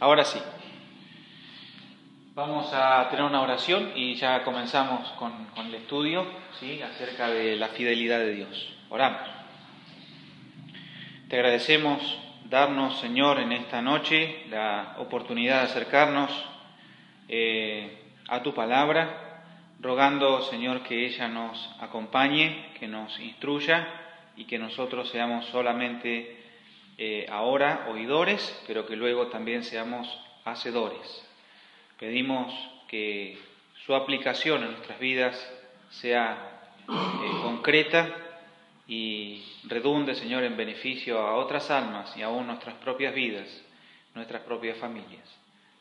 Ahora sí. Vamos a tener una oración y ya comenzamos con, el estudio ¿sí? acerca de la fidelidad de Dios. Oramos. Te agradecemos darnos, Señor, en esta noche la oportunidad de acercarnos eh, a tu palabra, rogando, Señor, que ella nos acompañe, que nos instruya y que nosotros seamos solamente eh, ahora oidores, pero que luego también seamos hacedores. Pedimos que su aplicación en nuestras vidas sea eh, concreta y redunde, Señor, en beneficio a otras almas y aún nuestras propias vidas, nuestras propias familias.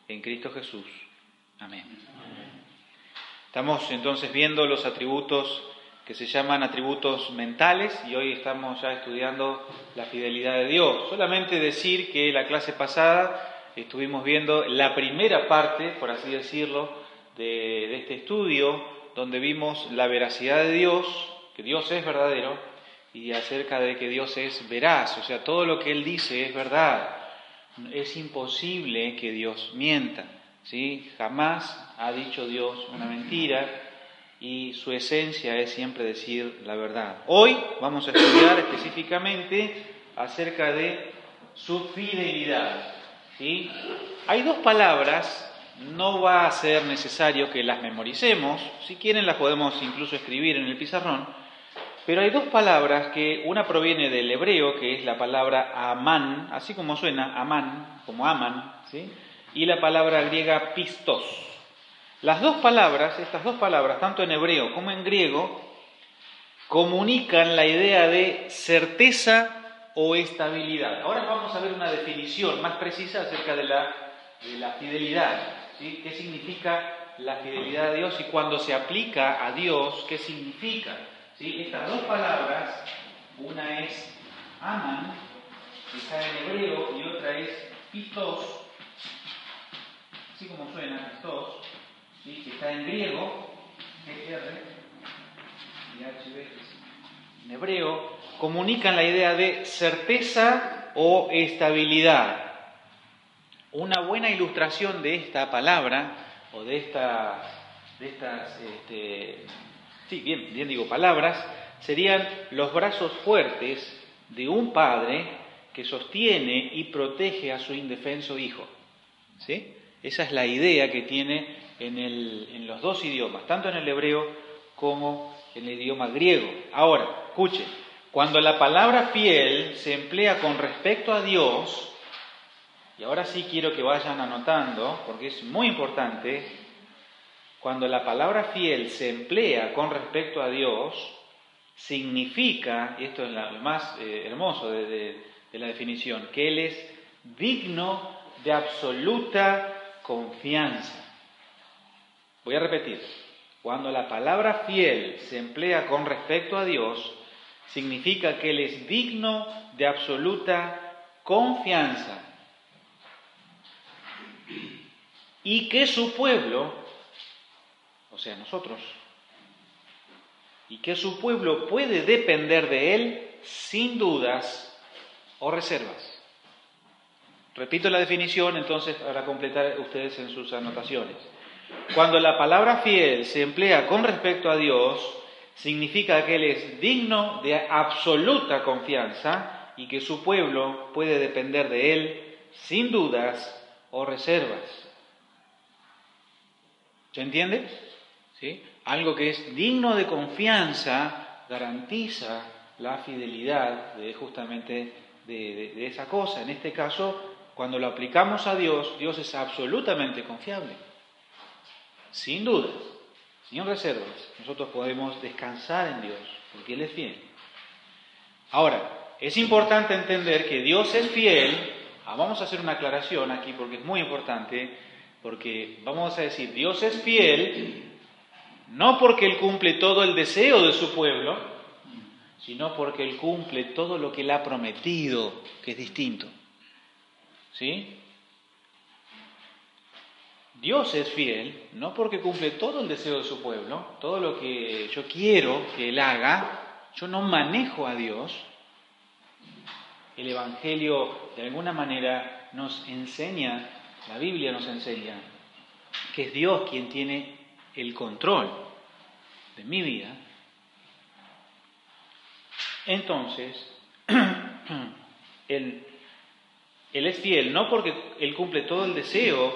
En Cristo Jesús. Amén. Estamos entonces viendo los atributos que se llaman atributos mentales y hoy estamos ya estudiando la fidelidad de Dios. Solamente decir que la clase pasada estuvimos viendo la primera parte, por así decirlo, de, este estudio, donde vimos la veracidad de Dios, que Dios es verdadero, y acerca de que Dios es veraz, o sea, todo lo que Él dice es verdad. Es imposible que Dios mienta, ¿sí? Jamás ha dicho Dios una mentira y su esencia es siempre decir la verdad. Hoy vamos a estudiar específicamente acerca de su fidelidad. Hay dos palabras, no va a ser necesario que las memoricemos, si quieren las podemos incluso escribir en el pizarrón, pero hay dos palabras que una proviene del hebreo, que es la palabra amán, así como suena, amán, como aman, ¿sí? y la palabra griega pistos. Las dos palabras, estas dos palabras, tanto en hebreo como en griego, comunican la idea de certeza o estabilidad. Ahora vamos a ver una definición más precisa acerca de la, la fidelidad. ¿sí? ¿Qué significa la fidelidad de Dios y cuando se aplica a Dios, qué significa? ¿Sí? Estas dos palabras, una es aman, que está en hebreo, y otra es pistos, así como suena, pistos, que está en griego, GR y HB, en hebreo, comunican la idea de certeza o estabilidad. Una buena ilustración de esta palabra o de estas, este, sí, bien, bien digo palabras, serían los brazos fuertes de un padre que sostiene y protege a su indefenso hijo. ¿Sí? Esa es la idea que tiene en, el, en los dos idiomas, tanto en el hebreo como en el idioma griego. Ahora, escuchen, cuando la palabra fiel se emplea con respecto a Dios, y ahora sí quiero que vayan anotando, porque es muy importante, cuando la palabra fiel se emplea con respecto a Dios, significa, y esto es lo más eh, hermoso de, de la definición, que Él es digno de absoluta confianza. Voy a repetir, cuando la palabra fiel se emplea con respecto a Dios, significa que Él es digno de absoluta confianza y que su pueblo, o sea, nosotros, y que su pueblo puede depender de Él sin dudas o reservas. Repito la definición entonces para completar ustedes en sus anotaciones. Cuando la palabra fiel se emplea con respecto a Dios, significa que Él es digno de absoluta confianza y que su pueblo puede depender de Él sin dudas o reservas. ¿Se entiende? ¿Sí? Algo que es digno de confianza garantiza la fidelidad de justamente de, de esa cosa. En este caso, cuando lo aplicamos a Dios, Dios es absolutamente confiable, sin dudas sin reservas, nosotros podemos descansar en Dios, porque Él es fiel. Ahora, es importante entender que Dios es fiel ah, vamos a hacer una aclaración aquí porque es muy importante, porque vamos a decir, Dios es fiel, no porque Él cumple todo el deseo de su pueblo, sino porque Él cumple todo lo que Él ha prometido, que es distinto. ¿Sí? Dios es fiel, no porque cumple todo el deseo de su pueblo, todo lo que yo quiero que Él haga, yo no manejo a Dios. El Evangelio de alguna manera nos enseña, la Biblia nos enseña, que es Dios quien tiene el control de mi vida. Entonces, Él, él es fiel, no porque Él cumple todo el deseo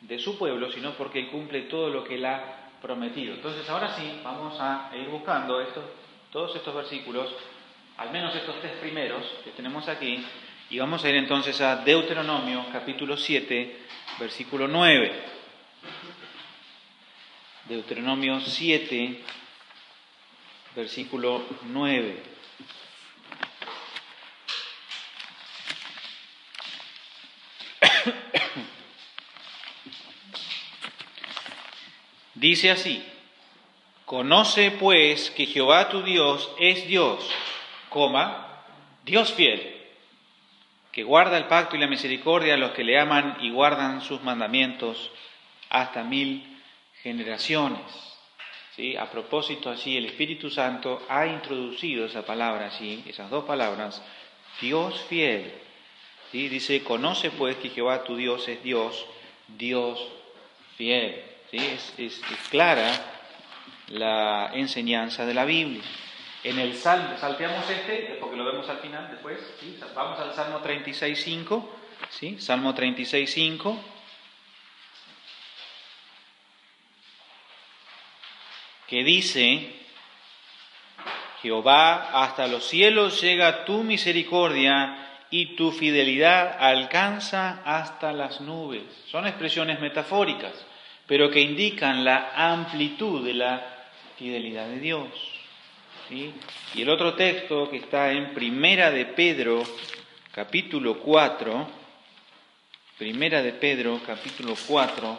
de su pueblo, sino porque Él cumple todo lo que Él ha prometido. Entonces ahora sí, vamos a ir buscando estos, todos estos versículos, al menos estos tres primeros que tenemos aquí, y vamos a ir entonces a Deuteronomio capítulo 7, versículo 9. Deuteronomio 7, versículo 9. Dice así, conoce pues que Jehová tu Dios es Dios, Dios fiel, que guarda el pacto y la misericordia a los que le aman y guardan sus mandamientos hasta mil generaciones. ¿Sí? A propósito, así el Espíritu Santo ha introducido esa palabra, así, esas dos palabras, Dios fiel. ¿Sí? Dice, conoce pues que Jehová tu Dios es Dios, Dios fiel. Es, clara la enseñanza de la Biblia. En el Salmo, salteamos este, porque lo vemos al final después, vamos al Salmo 36.5, ¿sí? Salmo 36.5. que dice, Jehová, hasta los cielos llega tu misericordia y tu fidelidad alcanza hasta las nubes. Son expresiones metafóricas pero que indican la amplitud de la fidelidad de Dios. Y el otro texto que está en Primera de Pedro, capítulo 4, Primera de Pedro, capítulo 4,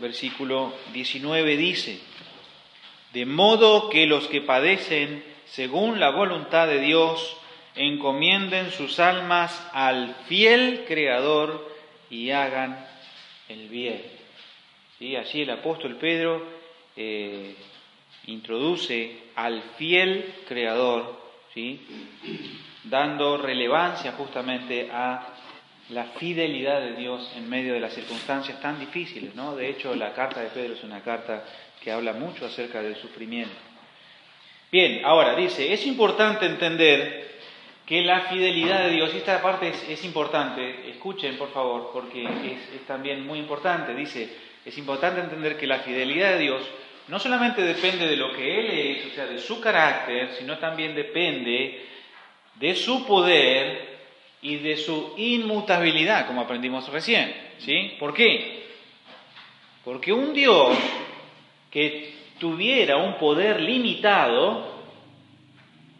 versículo 19 dice, de modo que los que padecen según la voluntad de Dios encomienden sus almas al fiel Creador y hagan el bien. ¿Sí? Allí el apóstol Pedro eh, introduce al fiel Creador, ¿sí? dando relevancia justamente a la fidelidad de Dios en medio de las circunstancias tan difíciles. ¿no? De hecho, la carta de Pedro es una carta que habla mucho acerca del sufrimiento. Bien, ahora dice, es importante entender que la fidelidad de Dios, y esta parte es, importante, escuchen por favor, porque es, es, también muy importante, dice, es importante entender que la fidelidad de Dios no solamente depende de lo que Él es, o sea, de su carácter, sino también depende de su poder y de su inmutabilidad, como aprendimos recién. ¿Sí? ¿Por qué? Porque un Dios que tuviera un poder limitado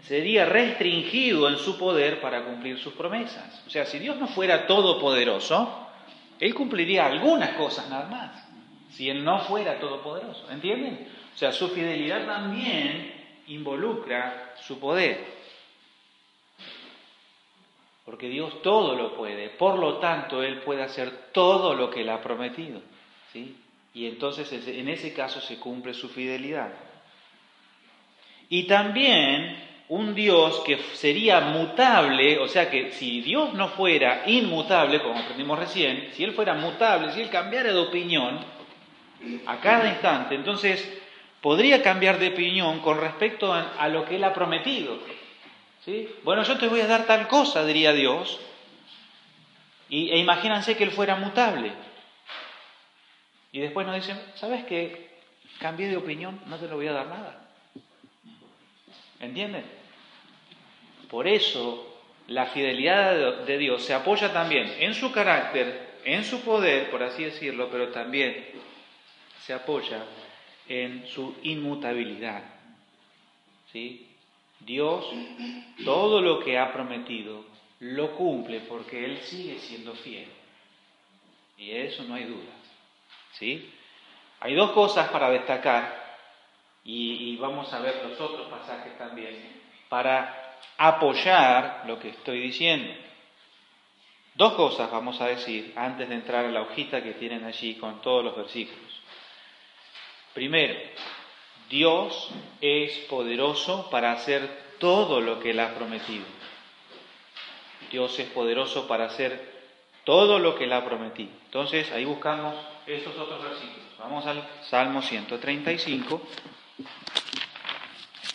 sería restringido en su poder para cumplir sus promesas. O sea, si Dios no fuera todopoderoso, Él cumpliría algunas cosas nada más si Él no fuera todopoderoso. ¿Entienden? O sea, su fidelidad también involucra su poder. Porque Dios todo lo puede, por lo tanto Él puede hacer todo lo que Él ha prometido. ¿sí? Y entonces en ese caso se cumple su fidelidad. Y también un Dios que sería mutable, o sea que si Dios no fuera inmutable, como aprendimos recién, si Él fuera mutable, si Él cambiara de opinión, a cada instante. Entonces, podría cambiar de opinión con respecto a, lo que Él ha prometido. ¿Sí? Bueno, yo te voy a dar tal cosa, diría Dios. Y, e imagínense que Él fuera mutable. Y después nos dicen, ¿sabes qué? Cambié de opinión, no te lo voy a dar nada. ¿Entienden? Por eso la fidelidad de Dios se apoya también en su carácter, en su poder, por así decirlo, pero también se apoya en su inmutabilidad. ¿sí? Dios, todo lo que ha prometido, lo cumple porque Él sigue siendo fiel. Y eso no hay duda. ¿Sí? Hay dos cosas para destacar y, vamos a ver los otros pasajes también para apoyar lo que estoy diciendo. Dos cosas vamos a decir antes de entrar a la hojita que tienen allí con todos los versículos. Primero, Dios es poderoso para hacer todo lo que Él ha prometido. Dios es poderoso para hacer todo lo que Él ha prometido. Entonces, ahí buscamos estos otros versículos. Vamos al Salmo 135.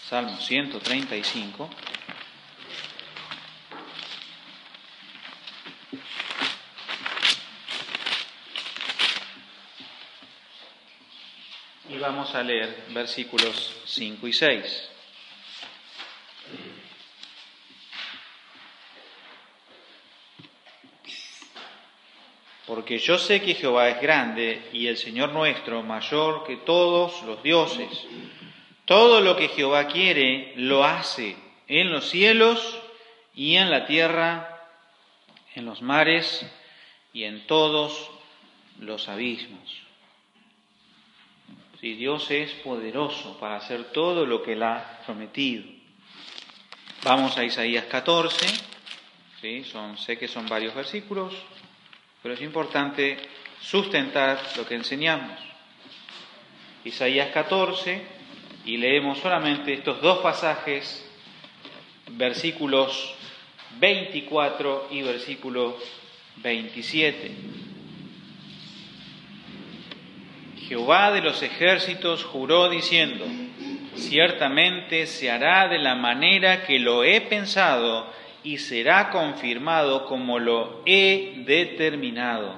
Salmo 135. Vamos a leer versículos 5 y 6. Porque yo sé que Jehová es grande y el Señor nuestro mayor que todos los dioses. Todo lo que Jehová quiere lo hace en los cielos y en la tierra, en los mares y en todos los abismos. Si Dios es poderoso para hacer todo lo que Él ha prometido. Vamos a Isaías 14, ¿sí? son, sé que son varios versículos, pero es importante sustentar lo que enseñamos. Isaías 14, y leemos solamente estos dos pasajes, versículos 24 y versículo 27. Jehová de los ejércitos juró diciendo, ciertamente se hará de la manera que lo he pensado y será confirmado como lo he determinado.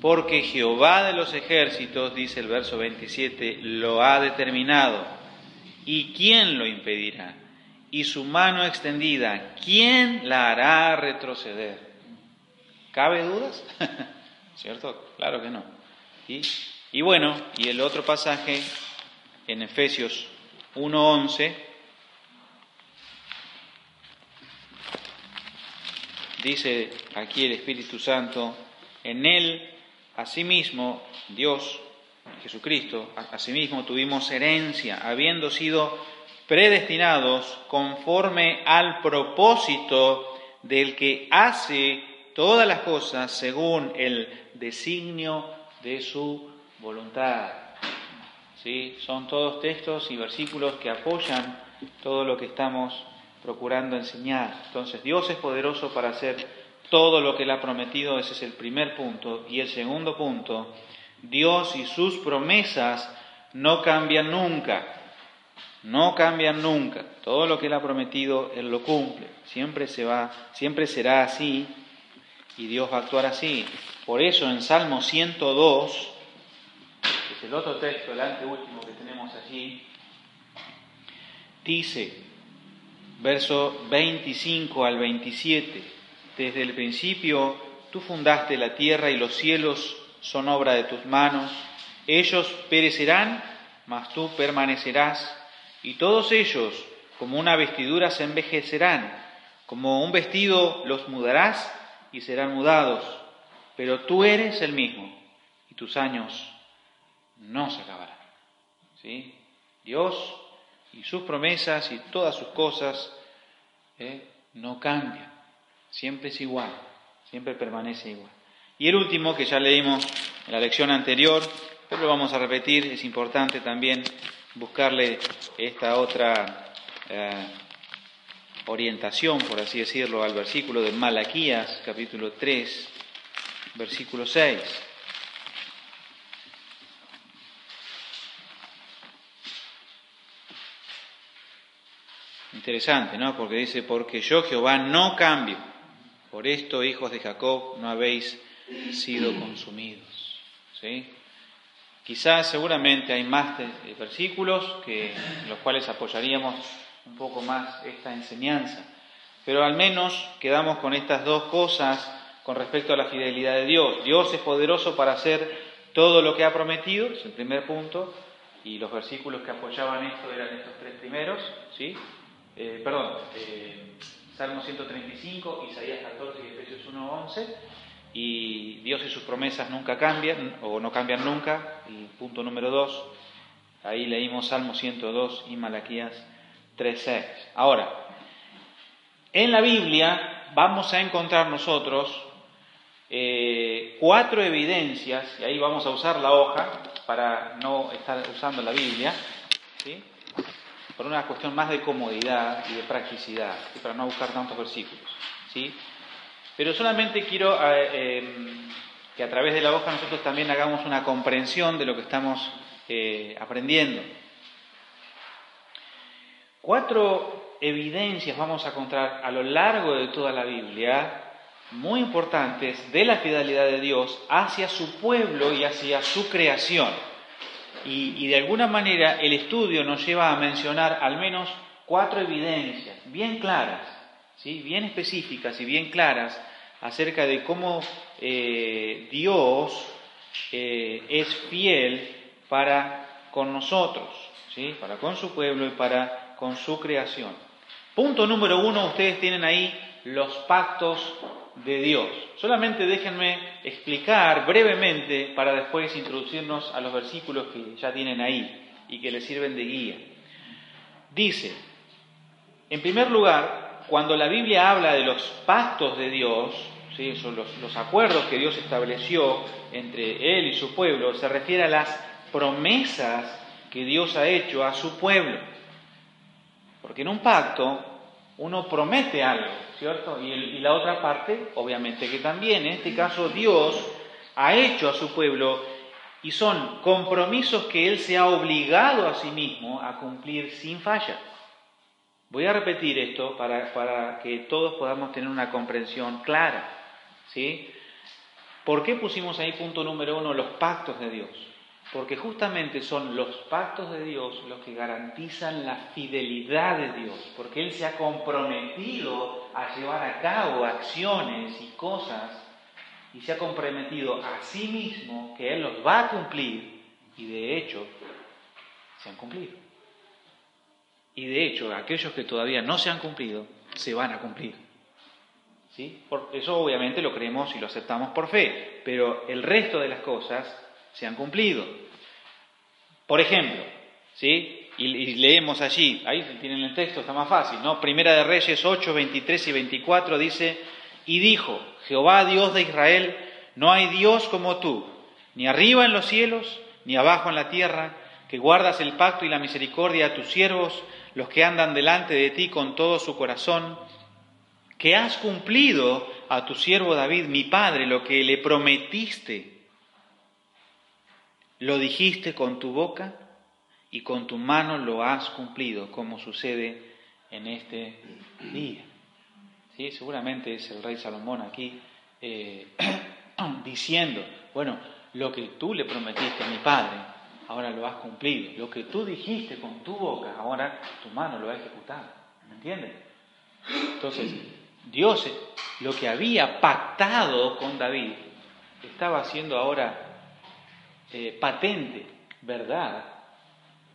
Porque Jehová de los ejércitos, dice el verso 27, lo ha determinado ¿Y quién lo impedirá? Y su mano extendida, ¿quién la hará retroceder? ¿Cabe dudas? ¿Cierto? Claro que no. ¿Y? Y bueno, y el otro pasaje en Efesios 1.11 dice aquí el Espíritu Santo, en él asimismo Dios Jesucristo, asimismo tuvimos herencia, habiendo sido predestinados conforme al propósito del que hace todas las cosas según el designio de su voluntad. ¿Sí? Son todos textos y versículos que apoyan todo lo que estamos procurando enseñar. Entonces, Dios es poderoso para hacer todo lo que Él ha prometido, ese es el primer punto. Y el segundo punto, Dios y sus promesas no cambian nunca, no cambian nunca. Todo lo que Él ha prometido, Él lo cumple. Siempre se va, siempre será así y Dios va a actuar así. Por eso en Salmo 102, que el otro texto, el anteúltimo que tenemos allí, dice, verso 25 al 27, desde el principio tú fundaste la tierra y los cielos son obra de tus manos. Ellos perecerán, mas tú permanecerás, y todos ellos, como una vestidura, se envejecerán, como un vestido los mudarás y serán mudados, pero tú eres el mismo, y tus años no se acabarán. ¿Sí? Dios y sus promesas y todas sus cosas ¿eh? no cambian, siempre es igual, siempre permanece igual. Y el último, que ya leímos en la lección anterior, pero lo vamos a repetir, es importante también buscarle esta otra eh, orientación, por así decirlo, al versículo de Malaquías, capítulo 3, versículo 6. Interesante, ¿no? Porque dice, porque yo Jehová no cambio. Por esto, hijos de Jacob, no habéis sido consumidos. ¿sí? Quizás seguramente hay más versículos que, en los cuales apoyaríamos un poco más esta enseñanza, pero al menos quedamos con estas dos cosas con respecto a la fidelidad de Dios. Dios es poderoso para hacer todo lo que ha prometido, es el primer punto, y los versículos que apoyaban esto eran estos tres primeros, ¿sí? Eh, perdón, eh, Salmo 135, Isaías 14 y Efesios 1, 11. Y Dios y sus promesas nunca cambian o no cambian nunca. Y punto número 2, ahí leímos Salmo 102 y Malaquías 3.6. Ahora, en la Biblia vamos a encontrar nosotros eh, cuatro evidencias, y ahí vamos a usar la hoja para no estar usando la Biblia, ¿sí? Por una cuestión más de comodidad y de practicidad, para no buscar tantos versículos. ¿sí? Pero solamente quiero eh, em, que a través de la hoja nosotros también hagamos una comprensión de lo que estamos eh, aprendiendo. Cuatro evidencias vamos a encontrar a lo largo de toda la Biblia muy importantes de la fidelidad de Dios hacia su pueblo y hacia su creación. Y, de alguna manera el estudio nos lleva a mencionar al menos cuatro evidencias bien claras, ¿sí? bien específicas y bien claras acerca de cómo eh, Dios eh, es fiel para con nosotros, ¿sí? para con su pueblo y para con su creación. Punto número uno, ustedes tienen ahí los pactos de Dios. Solamente déjenme explicar brevemente para después introducirnos a los versículos que ya tienen ahí y que les sirven de guía. Dice, en primer lugar, cuando la Biblia habla de los pactos de Dios, ¿sí? son los, los acuerdos que Dios estableció entre Él y su pueblo, se refiere a las promesas que Dios ha hecho a su pueblo. Porque en un pacto uno promete algo, ¿cierto? Y, la otra parte, obviamente que también, en este caso Dios ha hecho a su pueblo y son compromisos que Él se ha obligado a sí mismo a cumplir sin falla. Voy a repetir esto para, para que todos podamos tener una comprensión clara, ¿sí? ¿Por qué pusimos ahí punto número uno los pactos de Dios? Porque justamente son los pactos de Dios los que garantizan la fidelidad de Dios, porque Él se ha comprometido a llevar a cabo acciones y cosas y se ha comprometido a sí mismo que Él los va a cumplir y de hecho se han cumplido. Y de hecho aquellos que todavía no se han cumplido se van a cumplir. ¿Sí? Por eso obviamente lo creemos y lo aceptamos por fe, pero el resto de las cosas se han cumplido. Por ejemplo, ¿sí? Y, leemos allí, ahí tienen el texto, está más fácil, ¿no? Primera de Reyes 8, 23 y 24 dice, y dijo, Jehová Dios de Israel, no hay Dios como tú, ni arriba en los cielos, ni abajo en la tierra, que guardas el pacto y la misericordia a tus siervos, los que andan delante de ti con todo su corazón, que has cumplido a tu siervo David, mi padre, lo que le prometiste lo dijiste con tu boca y con tu mano lo has cumplido, como sucede en este día. ¿Sí? Seguramente es el rey Salomón aquí eh, diciendo, bueno, lo que tú le prometiste a mi padre, ahora lo has cumplido. Lo que tú dijiste con tu boca, ahora tu mano lo ha ejecutado. ¿Me entiendes? Entonces, Dios lo que había pactado con David, estaba haciendo ahora eh, patente, verdad,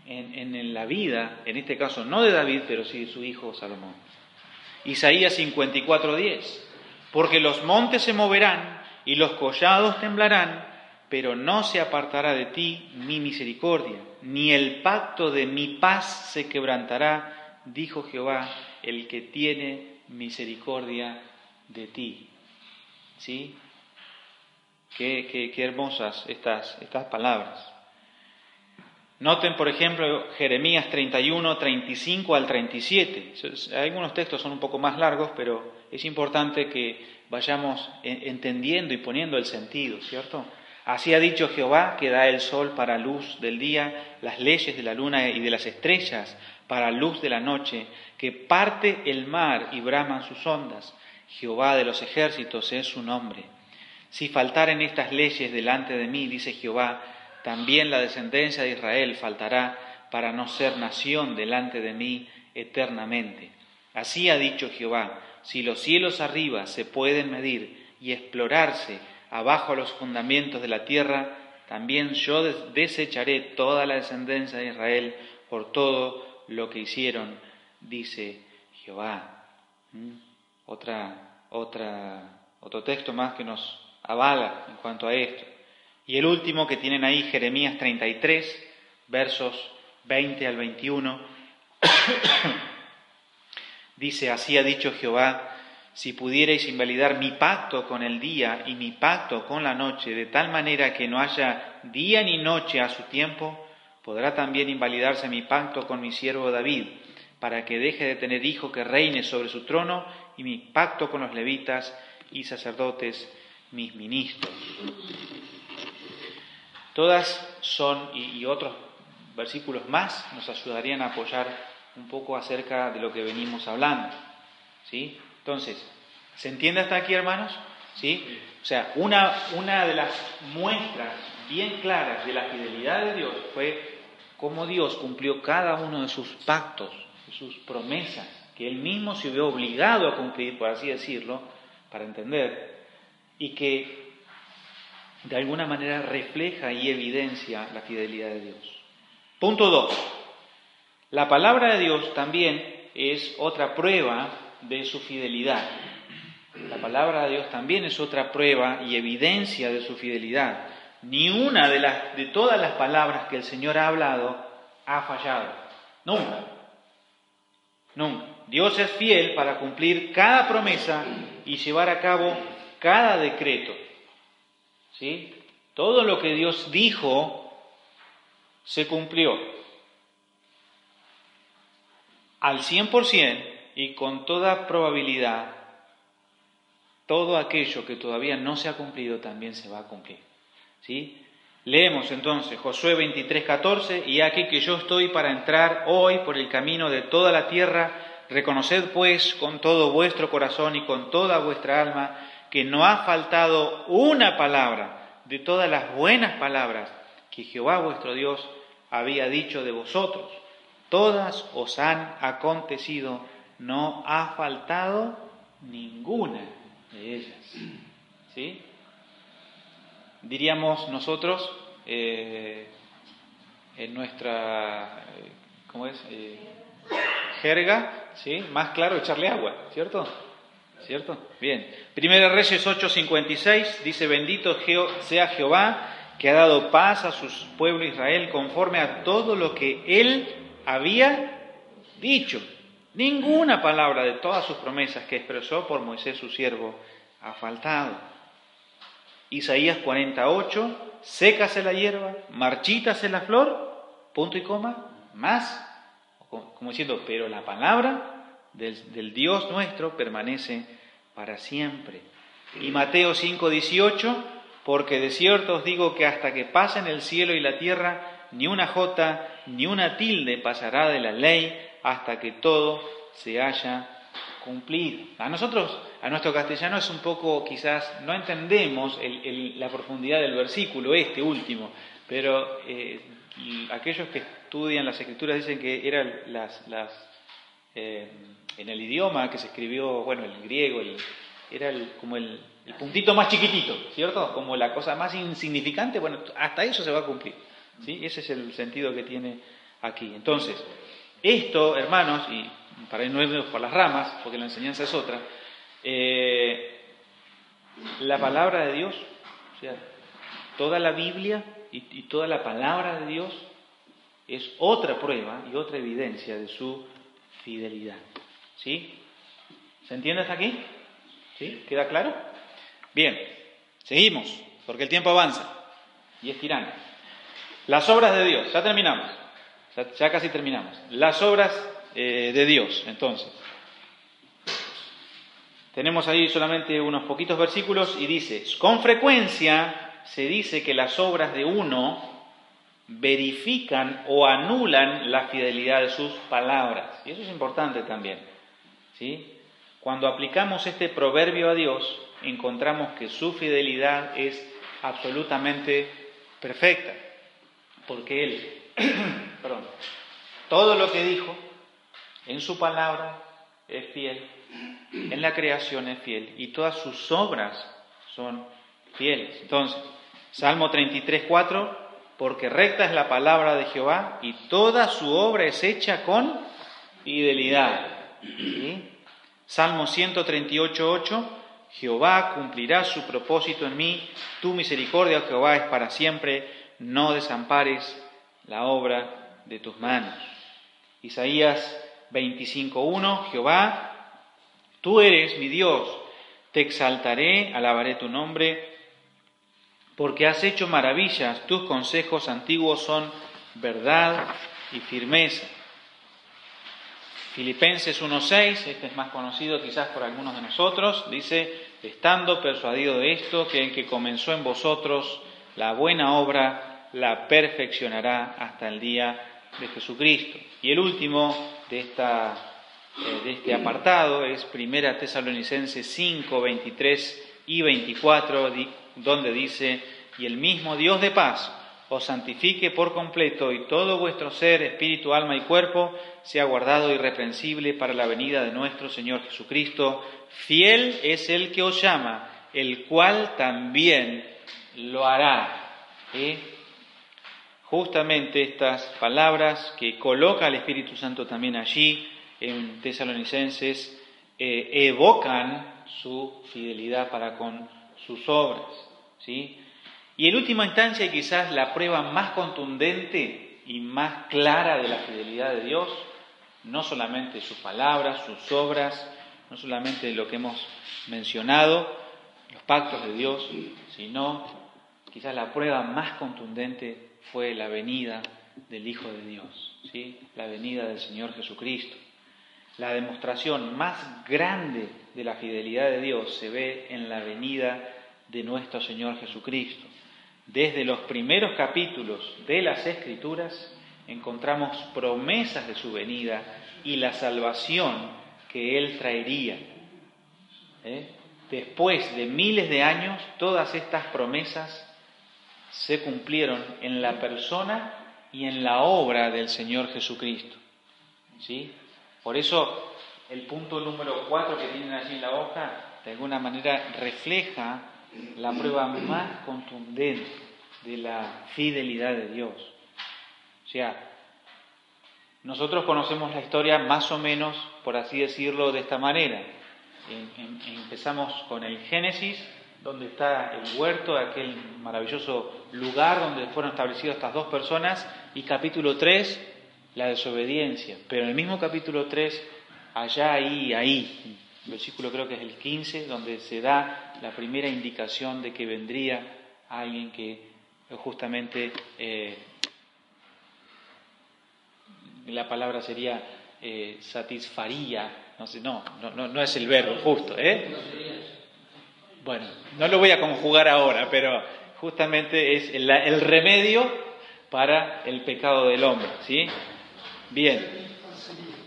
en, en, la vida, en este caso no de David, pero sí de su hijo Salomón. Isaías 54:10, porque los montes se moverán y los collados temblarán, pero no se apartará de ti mi misericordia, ni el pacto de mi paz se quebrantará, dijo Jehová, el que tiene misericordia de ti. ¿Sí? Qué, hermosas estas, estas palabras. Noten, por ejemplo, Jeremías 31, 35 al 37. Algunos textos son un poco más largos, pero es importante que vayamos entendiendo y poniendo el sentido, ¿cierto? Así ha dicho Jehová, que da el sol para luz del día, las leyes de la luna y de las estrellas para luz de la noche, que parte el mar y braman sus ondas. Jehová de los ejércitos es su nombre. Si faltaren estas leyes delante de mí, dice Jehová, también la descendencia de Israel faltará para no ser nación delante de mí eternamente. Así ha dicho Jehová, si los cielos arriba se pueden medir y explorarse abajo los fundamentos de la tierra, también yo desecharé toda la descendencia de Israel por todo lo que hicieron, dice Jehová. ¿Mm? otra, otra, otro texto más que nos avala en cuanto a esto. Y el último que tienen ahí, Jeremías 33, versos 20 al 21, dice, así ha dicho Jehová, si pudierais invalidar mi pacto con el día y mi pacto con la noche, de tal manera que no haya día ni noche a su tiempo, podrá también invalidarse mi pacto con mi siervo David, para que deje de tener hijo que reine sobre su trono, y mi pacto con los levitas y sacerdotes, mis ministros. Todas son, y, otros versículos más nos ayudarían a apoyar un poco acerca de lo que venimos hablando. ¿Sí? Entonces, ¿se entiende hasta aquí, hermanos? ¿Sí? O sea, una, una de las muestras bien claras de la fidelidad de Dios fue cómo Dios cumplió cada uno de sus pactos, de sus promesas, que Él mismo se vio obligado a cumplir, por así decirlo, para entender, y que de alguna manera refleja y evidencia la fidelidad de Dios. Punto 2. La palabra de Dios también es otra prueba de su fidelidad. La palabra de Dios también es otra prueba y evidencia de su fidelidad. Ni una de, las, de todas las palabras que el Señor ha hablado ha fallado. Nunca. Nunca. Dios es fiel para cumplir cada promesa y llevar a cabo cada decreto. ¿Sí? Todo lo que Dios dijo se cumplió. Al 100% y con toda probabilidad todo aquello que todavía no se ha cumplido también se va a cumplir. ¿Sí? Leemos entonces Josué 23:14, y aquí que yo estoy para entrar hoy por el camino de toda la tierra, reconoced pues con todo vuestro corazón y con toda vuestra alma que no ha faltado una palabra de todas las buenas palabras que Jehová vuestro Dios había dicho de vosotros. Todas os han acontecido no ha faltado ninguna de ellas. ¿Sí? Diríamos nosotros eh, en nuestra, eh, ¿cómo es? Eh, jerga, ¿sí? Más claro echarle agua, ¿cierto? ¿Cierto? Bien. Primera Reyes 8:56 dice, bendito sea Jehová que ha dado paz a su pueblo Israel conforme a todo lo que él había dicho. Ninguna palabra de todas sus promesas que expresó por Moisés su siervo ha faltado. Isaías 48, sécase la hierba, marchítase la flor, punto y coma, más, como diciendo, pero la palabra del, Dios nuestro permanece para siempre. Y Mateo 5, 18, porque de cierto os digo que hasta que pasen el cielo y la tierra, ni una jota, ni una tilde pasará de la ley hasta que todo se haya cumplido. A nosotros, a nuestro castellano es un poco, quizás no entendemos la profundidad del versículo, este último, pero eh, aquellos que estudian las escrituras dicen que eran las, las eh, en el idioma que se escribió, bueno, el griego, era como el, el, puntito más chiquitito, ¿cierto? Como la cosa más insignificante, bueno, hasta eso se va a cumplir. ¿sí? Ese es el sentido que tiene aquí. Entonces, esto, hermanos, y para no irnos por las ramas, porque la enseñanza es otra, eh, la palabra de Dios, o sea, toda la Biblia y toda la palabra de Dios es otra prueba y otra evidencia de su fidelidad. ¿Sí? ¿Se entiende hasta aquí? ¿Sí? ¿Queda claro? Bien, seguimos, porque el tiempo avanza y es tirano. Las obras de Dios, ya terminamos. Ya, casi terminamos. Las obras eh, de Dios, entonces. Tenemos ahí solamente unos poquitos versículos y dice, con frecuencia se dice que las obras de uno verifican o anulan la fidelidad de sus palabras. Y eso es importante también. Cuando aplicamos este proverbio a Dios, encontramos que su fidelidad es absolutamente perfecta, porque Él perdón, todo lo que dijo en su palabra es fiel, en la creación es fiel y todas sus obras son fieles. Entonces, Salmo 33, 4, porque recta es la palabra de Jehová y toda su obra es hecha con fidelidad. Salmo 138.8, Jehová cumplirá su propósito en mí, tu misericordia, Jehová, es para siempre, no desampares la obra de tus manos. Isaías 25.1, Jehová, tú eres mi Dios, te exaltaré, alabaré tu nombre, porque has hecho maravillas, tus consejos antiguos son verdad y firmeza. Filipenses 1.6, este es más conocido quizás por algunos de nosotros, dice, estando persuadido de esto, que el que comenzó en vosotros la buena obra, la perfeccionará hasta el día de Jesucristo. Y el último de, esta, eh, de este apartado es Primera Tesalonicenses 5, 23 y 24, donde dice, y el mismo Dios de paz os santifique por completo y todo vuestro ser, espíritu, alma y cuerpo sea guardado irreprensible para la venida de nuestro Señor Jesucristo. Fiel es el que os llama, el cual también lo hará. Justamente estas palabras que coloca el Espíritu Santo también allí en Tesalonicenses eh, evocan su fidelidad para con sus obras. ¿sí? Y en última instancia, quizás la prueba más contundente y más clara de la fidelidad de Dios, no solamente sus palabras, sus obras, no solamente lo que hemos mencionado, los pactos de Dios, sino quizás la prueba más contundente fue la venida del Hijo de Dios, ¿sí? la venida del Señor Jesucristo. La demostración más grande de la fidelidad de Dios se ve en la venida de nuestro Señor Jesucristo. Desde los primeros capítulos de las Escrituras encontramos promesas de su venida y la salvación que Él traería. ¿Eh? Después de miles de años, todas estas promesas se cumplieron en la persona y en la obra del Señor Jesucristo. ¿Sí? Por eso el punto número cuatro que tienen allí en la hoja, de alguna manera refleja la prueba más contundente de la fidelidad de Dios. O sea, nosotros conocemos la historia más o menos, por así decirlo, de esta manera. empezamos con el Génesis, donde está el huerto, aquel maravilloso lugar donde fueron establecidas estas dos personas, y capítulo 3, la desobediencia. Pero en el mismo capítulo 3, allá, ahí, ahí, versículo creo que es el 15, donde se da la primera indicación de que vendría alguien que justamente eh, la palabra sería eh, satisfaría, no sé, no, no, no, es el verbo justo, ¿eh? Bueno, no lo voy a conjugar ahora, pero justamente es el, el remedio para el pecado del hombre, ¿sí? Bien,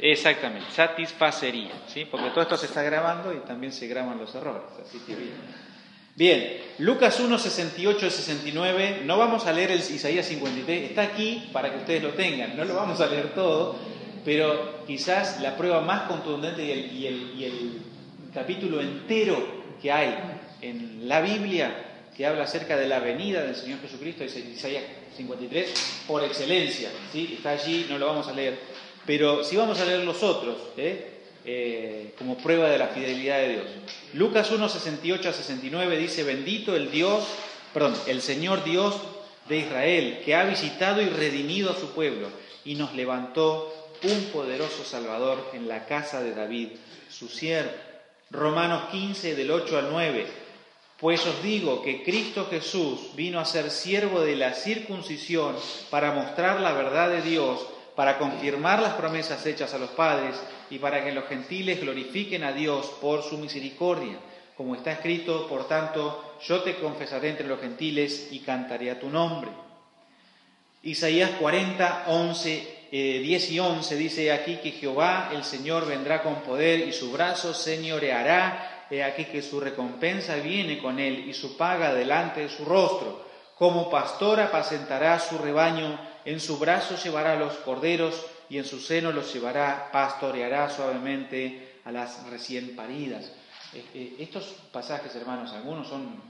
Exactamente, satisfacería, ¿sí? Porque todo esto se está grabando y también se graban los errores, así que bien. Bien, Lucas 1, 68 y 69, no vamos a leer el Isaías 53, está aquí para que ustedes lo tengan, no lo vamos a leer todo, pero quizás la prueba más contundente y el, capítulo entero que hay en la Biblia que habla acerca de la venida del Señor Jesucristo es Isaías 53 por excelencia, ¿sí? está allí, no lo vamos a leer pero si vamos a leer los otros, ¿eh? Eh, como prueba de la fidelidad de Dios. Lucas 1, 68 a 69 dice, bendito el Dios, perdón, el Señor Dios de Israel, que ha visitado y redimido a su pueblo y nos levantó un poderoso Salvador en la casa de David, su siervo. Romanos 15, del 8 al 9. Pues os digo que Cristo Jesús vino a ser siervo de la circuncisión para mostrar la verdad de Dios para confirmar las promesas hechas a los padres y para que los gentiles glorifiquen a Dios por su misericordia. Como está escrito, por tanto, yo te confesaré entre los gentiles y cantaré a tu nombre. Isaías 40, 11, 10 y 11 dice aquí que Jehová el Señor vendrá con poder y su brazo señoreará. Aquí que su recompensa viene con él y su paga delante de su rostro. Como pastor apacentará su rebaño en su brazo llevará los corderos y en su seno los llevará, pastoreará suavemente a las recién paridas. Eh, eh, estos pasajes, hermanos, algunos son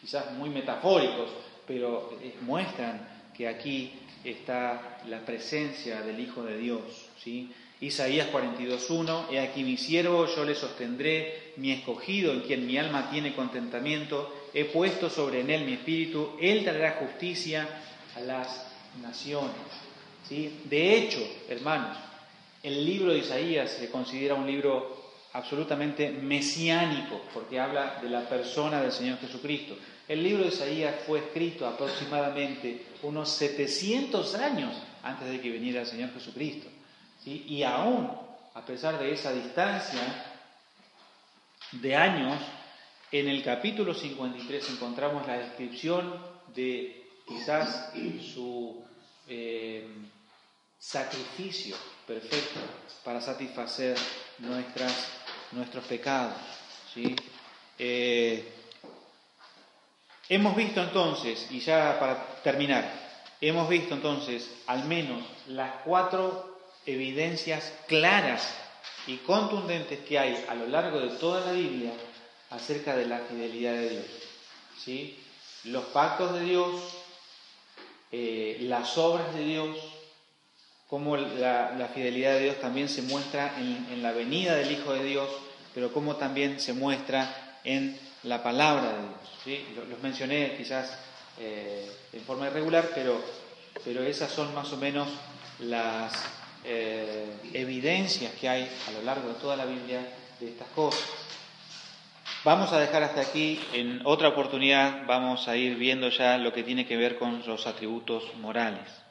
quizás muy metafóricos, pero eh, muestran que aquí está la presencia del Hijo de Dios, ¿sí? Isaías 42.1, He aquí mi siervo, yo le sostendré, mi escogido, en quien mi alma tiene contentamiento, he puesto sobre él mi espíritu, él traerá justicia a las naciones. ¿Sí? De hecho, hermanos, el libro de Isaías se considera un libro absolutamente mesiánico, porque habla de la persona del Señor Jesucristo. El libro de Isaías fue escrito aproximadamente unos 700 años antes de que viniera el Señor Jesucristo. Y aún, a pesar de esa distancia de años, en el capítulo 53 encontramos la descripción de quizás su eh, sacrificio perfecto para satisfacer nuestras, nuestros pecados. ¿sí? Eh, hemos visto entonces, y ya para terminar, hemos visto entonces al menos las cuatro evidencias claras y contundentes que hay a lo largo de toda la Biblia acerca de la fidelidad de Dios. ¿sí? Los pactos de Dios, eh, las obras de Dios, cómo la, fidelidad de Dios también se muestra en, la venida del Hijo de Dios, pero cómo también se muestra en la palabra de Dios. Los, mencioné quizás eh, en forma irregular, pero, pero esas son más o menos las eh, evidencias que hay a lo largo de toda la Biblia de estas cosas. Vamos a dejar hasta aquí. En otra oportunidad vamos a ir viendo ya lo que tiene que ver con los atributos morales.